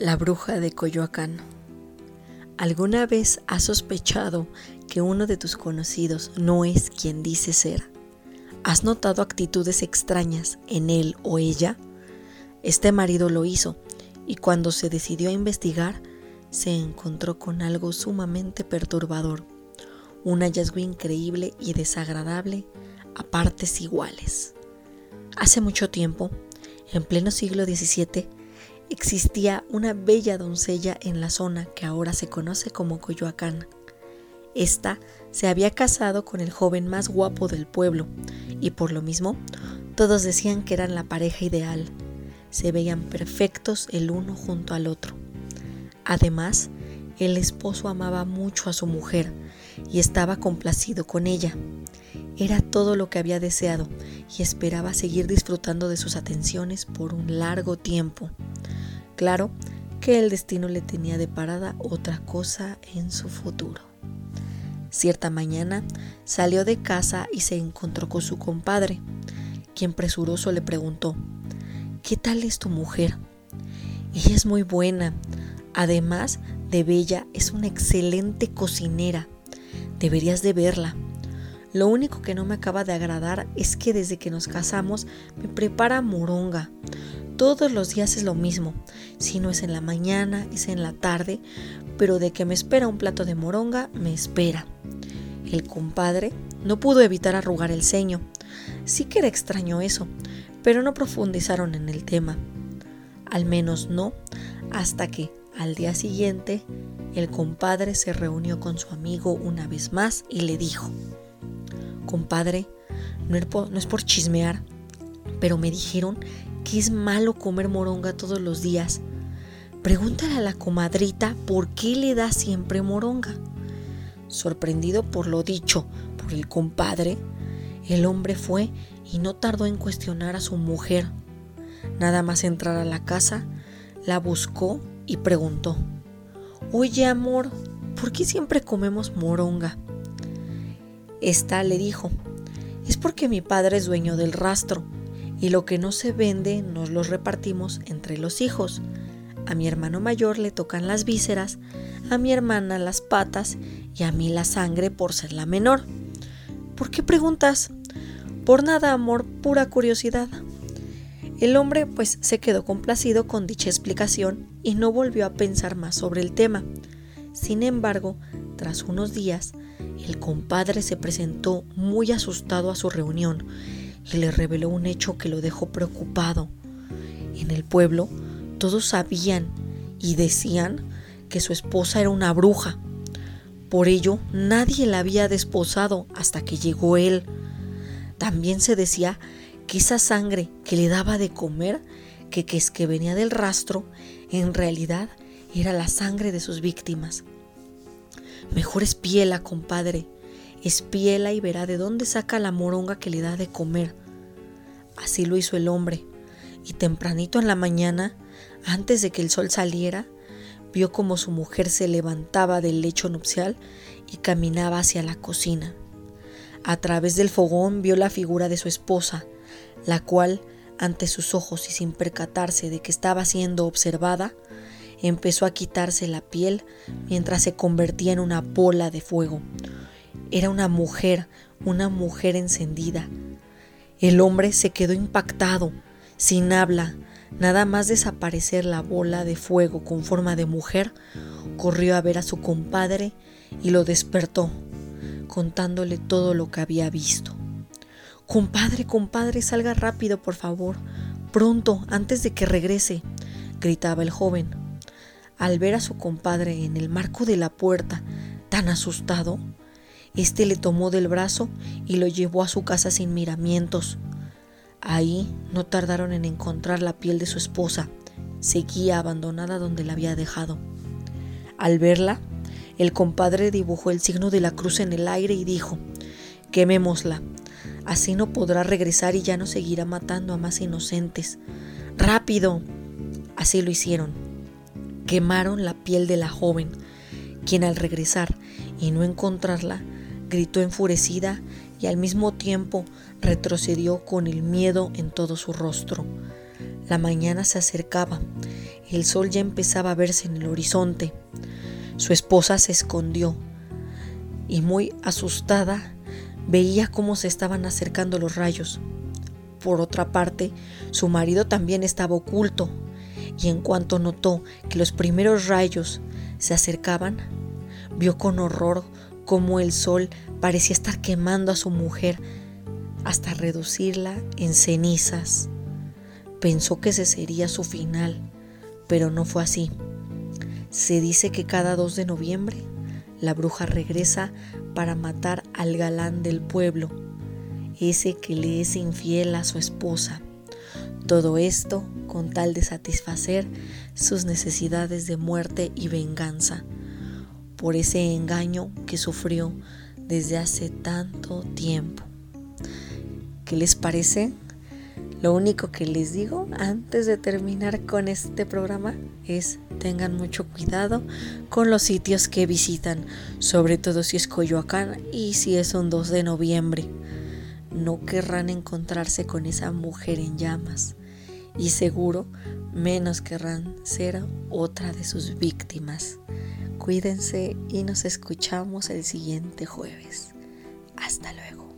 La bruja de Coyoacán. ¿Alguna vez has sospechado que uno de tus conocidos no es quien dice ser? ¿Has notado actitudes extrañas en él o ella? Este marido lo hizo y cuando se decidió a investigar, se encontró con algo sumamente perturbador, un hallazgo increíble y desagradable a partes iguales. Hace mucho tiempo, en pleno siglo XVII, existía una bella doncella en la zona que ahora se conoce como Coyoacán. Esta se había casado con el joven más guapo del pueblo y por lo mismo todos decían que eran la pareja ideal. Se veían perfectos el uno junto al otro. Además, el esposo amaba mucho a su mujer y estaba complacido con ella. Era todo lo que había deseado y esperaba seguir disfrutando de sus atenciones por un largo tiempo. Claro que el destino le tenía deparada otra cosa en su futuro. Cierta mañana salió de casa y se encontró con su compadre, quien presuroso le preguntó, ¿qué tal es tu mujer? Ella es muy buena, además de bella, es una excelente cocinera. Deberías de verla. Lo único que no me acaba de agradar es que desde que nos casamos me prepara moronga. Todos los días es lo mismo. Si no es en la mañana, es en la tarde, pero de que me espera un plato de moronga, me espera. El compadre no pudo evitar arrugar el ceño. Sí que era extraño eso, pero no profundizaron en el tema. Al menos no, hasta que, al día siguiente, el compadre se reunió con su amigo una vez más y le dijo, Compadre, no es por chismear, pero me dijeron que es malo comer moronga todos los días. Pregúntale a la comadrita por qué le da siempre moronga. Sorprendido por lo dicho por el compadre, el hombre fue y no tardó en cuestionar a su mujer. Nada más entrar a la casa, la buscó y preguntó, Oye amor, ¿por qué siempre comemos moronga? Esta le dijo, es porque mi padre es dueño del rastro y lo que no se vende nos lo repartimos entre los hijos. A mi hermano mayor le tocan las vísceras, a mi hermana las patas y a mí la sangre por ser la menor. ¿Por qué preguntas? Por nada, amor, pura curiosidad. El hombre pues se quedó complacido con dicha explicación y no volvió a pensar más sobre el tema. Sin embargo, tras unos días, el compadre se presentó muy asustado a su reunión y le reveló un hecho que lo dejó preocupado. En el pueblo todos sabían y decían que su esposa era una bruja. Por ello nadie la había desposado hasta que llegó él. También se decía que esa sangre que le daba de comer, que, que es que venía del rastro, en realidad era la sangre de sus víctimas. Mejor espiela, compadre, espiela y verá de dónde saca la moronga que le da de comer. Así lo hizo el hombre, y tempranito en la mañana, antes de que el sol saliera, vio como su mujer se levantaba del lecho nupcial y caminaba hacia la cocina. A través del fogón vio la figura de su esposa, la cual, ante sus ojos y sin percatarse de que estaba siendo observada, empezó a quitarse la piel mientras se convertía en una bola de fuego. Era una mujer, una mujer encendida. El hombre se quedó impactado, sin habla, nada más desaparecer la bola de fuego con forma de mujer, corrió a ver a su compadre y lo despertó, contándole todo lo que había visto. Compadre, compadre, salga rápido, por favor, pronto, antes de que regrese, gritaba el joven. Al ver a su compadre en el marco de la puerta, tan asustado, este le tomó del brazo y lo llevó a su casa sin miramientos. Ahí no tardaron en encontrar la piel de su esposa. Seguía abandonada donde la había dejado. Al verla, el compadre dibujó el signo de la cruz en el aire y dijo, quemémosla. Así no podrá regresar y ya no seguirá matando a más inocentes. ¡Rápido! Así lo hicieron. Quemaron la piel de la joven, quien al regresar y no encontrarla, gritó enfurecida y al mismo tiempo retrocedió con el miedo en todo su rostro. La mañana se acercaba. El sol ya empezaba a verse en el horizonte. Su esposa se escondió y muy asustada veía cómo se estaban acercando los rayos. Por otra parte, su marido también estaba oculto y en cuanto notó que los primeros rayos se acercaban, vio con horror cómo el sol parecía estar quemando a su mujer hasta reducirla en cenizas. Pensó que ese sería su final, pero no fue así. Se dice que cada 2 de noviembre la bruja regresa para matar al galán del pueblo, ese que le es infiel a su esposa. Todo esto con tal de satisfacer sus necesidades de muerte y venganza por ese engaño que sufrió desde hace tanto tiempo. ¿Qué les parece? Lo único que les digo antes de terminar con este programa es tengan mucho cuidado con los sitios que visitan, sobre todo si es Coyoacán y si es un 2 de noviembre. No querrán encontrarse con esa mujer en llamas y seguro menos querrán ser otra de sus víctimas. Cuídense y nos escuchamos el siguiente jueves. Hasta luego.